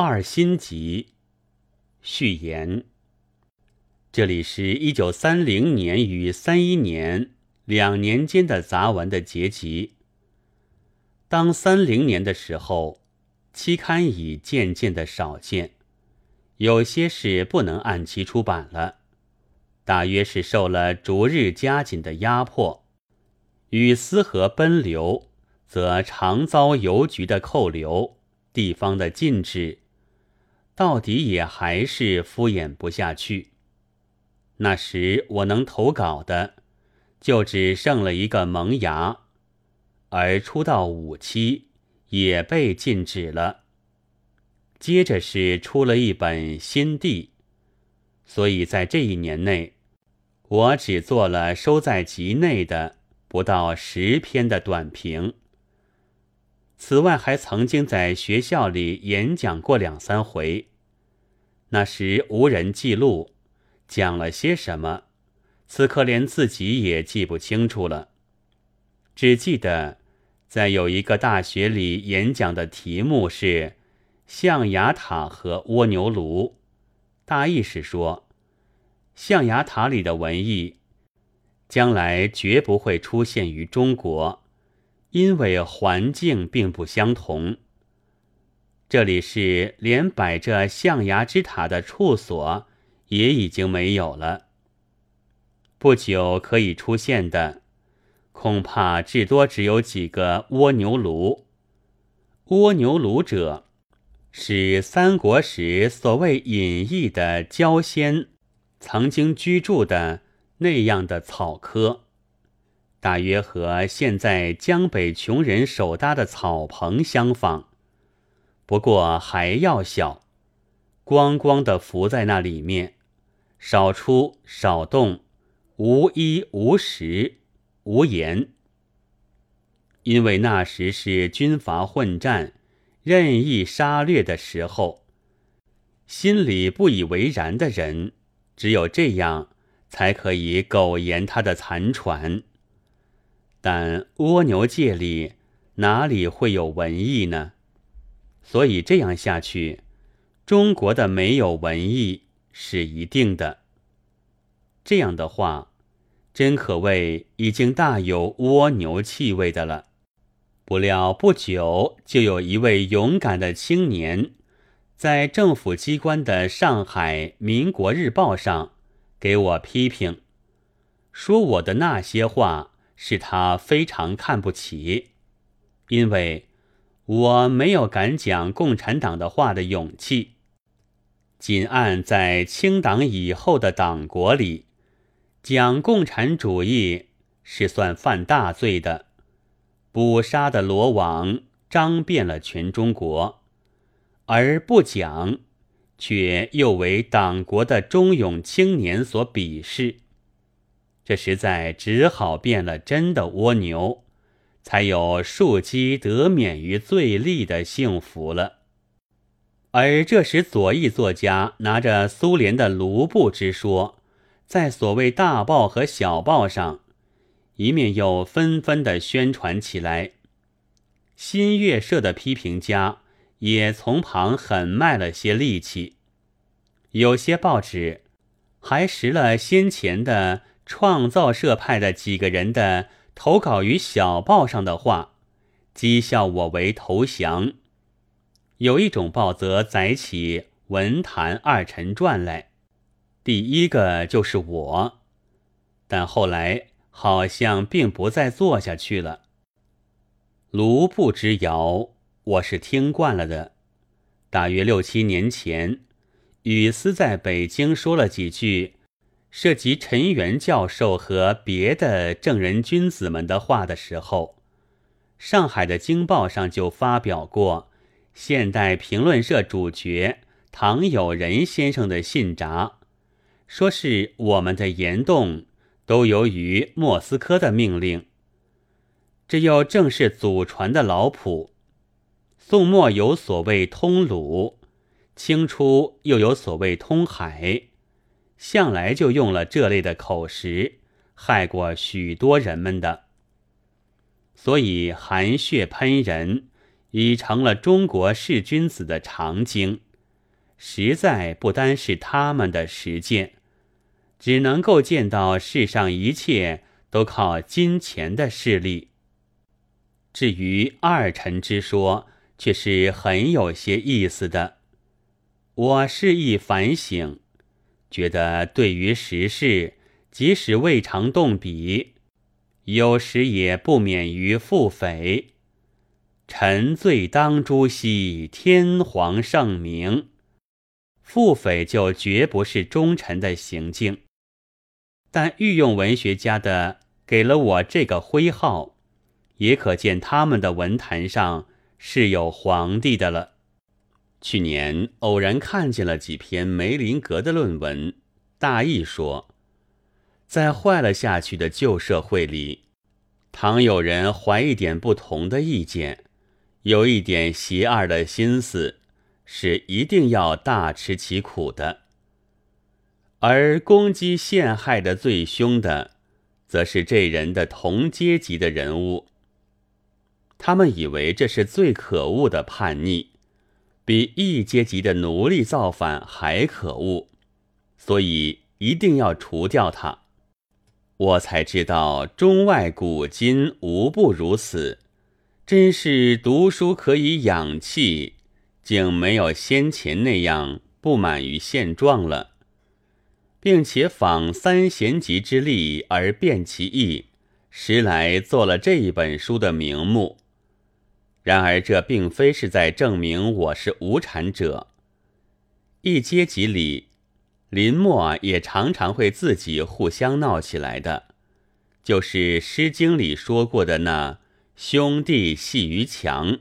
二心集序言。这里是一九三零年与三一年两年间的杂文的结集。当三零年的时候，期刊已渐渐的少见，有些是不能按期出版了，大约是受了逐日加紧的压迫，与私河奔流，则常遭邮局的扣留，地方的禁止。到底也还是敷衍不下去。那时我能投稿的，就只剩了一个萌芽，而出到五期也被禁止了。接着是出了一本《新地》，所以在这一年内，我只做了收在集内的不到十篇的短评。此外，还曾经在学校里演讲过两三回。那时无人记录，讲了些什么，此刻连自己也记不清楚了。只记得在有一个大学里演讲的题目是“象牙塔和蜗牛炉”，大意是说，象牙塔里的文艺，将来绝不会出现于中国。因为环境并不相同，这里是连摆着象牙之塔的处所也已经没有了。不久可以出现的，恐怕至多只有几个蜗牛炉。蜗牛炉者，是三国时所谓隐逸的焦仙曾经居住的那样的草科。大约和现在江北穷人手搭的草棚相仿，不过还要小，光光的浮在那里面，少出少动，无衣无食无言。因为那时是军阀混战、任意杀掠的时候，心里不以为然的人，只有这样才可以苟延他的残喘。但蜗牛界里哪里会有文艺呢？所以这样下去，中国的没有文艺是一定的。这样的话，真可谓已经大有蜗牛气味的了。不料不久，就有一位勇敢的青年，在政府机关的《上海民国日报》上给我批评，说我的那些话。是他非常看不起，因为我没有敢讲共产党的话的勇气。仅按在清党以后的党国里，讲共产主义是算犯大罪的，捕杀的罗网张遍了全中国，而不讲，却又为党国的忠勇青年所鄙视。这实在只好变了真的蜗牛，才有庶几得免于罪吏的幸福了。而这时左翼作家拿着苏联的卢布之说，在所谓大报和小报上，一面又纷纷的宣传起来。新月社的批评家也从旁狠卖了些力气，有些报纸还拾了先前的。创造社派的几个人的投稿于小报上的话，讥笑我为投降。有一种报则载起文坛二臣传来，第一个就是我，但后来好像并不再做下去了。卢布之谣，我是听惯了的。大约六七年前，雨丝在北京说了几句。涉及陈元教授和别的正人君子们的话的时候，上海的京报上就发表过《现代评论社》主角唐友仁先生的信札，说是我们的言动都由于莫斯科的命令。这又正是祖传的老谱。宋末有所谓通鲁，清初又有所谓通海。向来就用了这类的口实，害过许多人们的，所以含血喷人已成了中国士君子的常经。实在不单是他们的实践，只能够见到世上一切都靠金钱的势力。至于二臣之说，却是很有些意思的。我是一反省，觉得对于时事，即使未尝动笔，有时也不免于腹诽。臣罪当诛兮，天皇圣明。腹诽就绝不是忠臣的行径。但御用文学家的给了我这个徽号。也可见他们的文坛上是有皇帝的了。去年偶然看见了几篇梅林格的论文，大意说，在坏了下去的旧社会里，倘有人怀一点不同的意见，有一点邪二的心思，是一定要大吃其苦的。而攻击陷害的最凶的，则是这人的同阶级的人物。他们以为这是最可恶的叛逆，比一阶级的奴隶造反还可恶，所以一定要除掉他。我才知道中外古今无不如此，真是读书可以养气，竟没有先前那样不满于现状了，并且仿三贤集之力而变其意，实来做了这一本书的名目。然而，这并非是在证明我是无产者。一阶级里，林默也常常会自己互相闹起来的，就是《诗经》里说过的那“兄弟戏于墙”，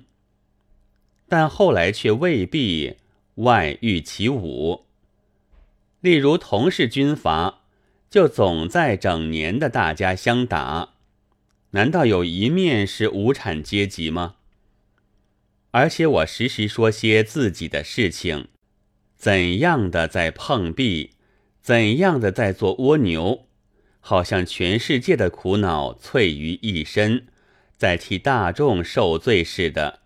但后来却未必外御其武。例如，同是军阀，就总在整年的大家相打，难道有一面是无产阶级吗？而且我时时说些自己的事情，怎样的在碰壁，怎样的在做蜗牛，好像全世界的苦恼萃于一身，在替大众受罪似的。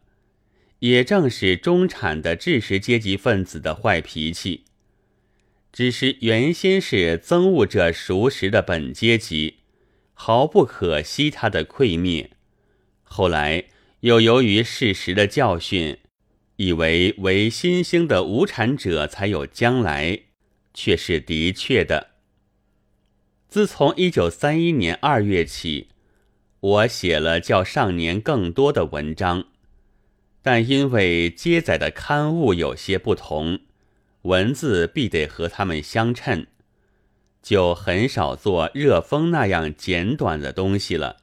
也正是中产的知识阶级分子的坏脾气，只是原先是憎恶着熟识的本阶级，毫不可惜他的溃灭，后来。又由于事实的教训，以为为新兴的无产者才有将来，却是的确的。自从一九三一年二月起，我写了较上年更多的文章，但因为接载的刊物有些不同，文字必得和他们相称，就很少做热风那样简短的东西了。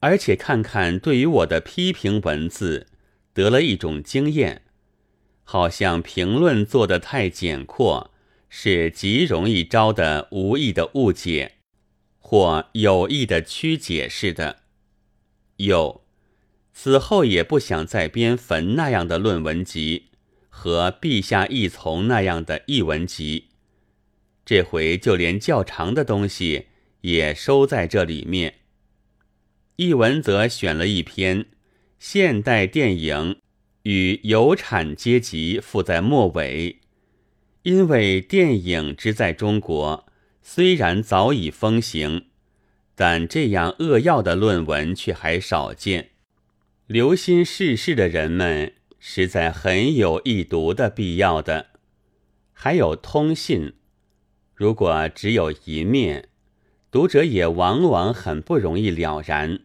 而且看看对于我的批评文字，得了一种经验，好像评论做得太简阔，是极容易招的无意的误解，或有意的曲解似的。有，此后也不想再编坟那样的论文集，和陛下一从那样的译文集。这回就连较长的东西也收在这里面。译文则选了一篇《现代电影与有产阶级》附在末尾，因为电影之在中国虽然早已风行，但这样扼要的论文却还少见。留心世事的人们实在很有易读的必要的。还有通信，如果只有一面，读者也往往很不容易了然。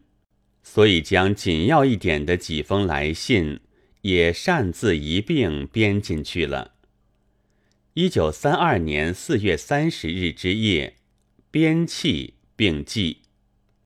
所以，将紧要一点的几封来信也擅自一并编进去了。一九三二年四月三十日之夜，编器并记。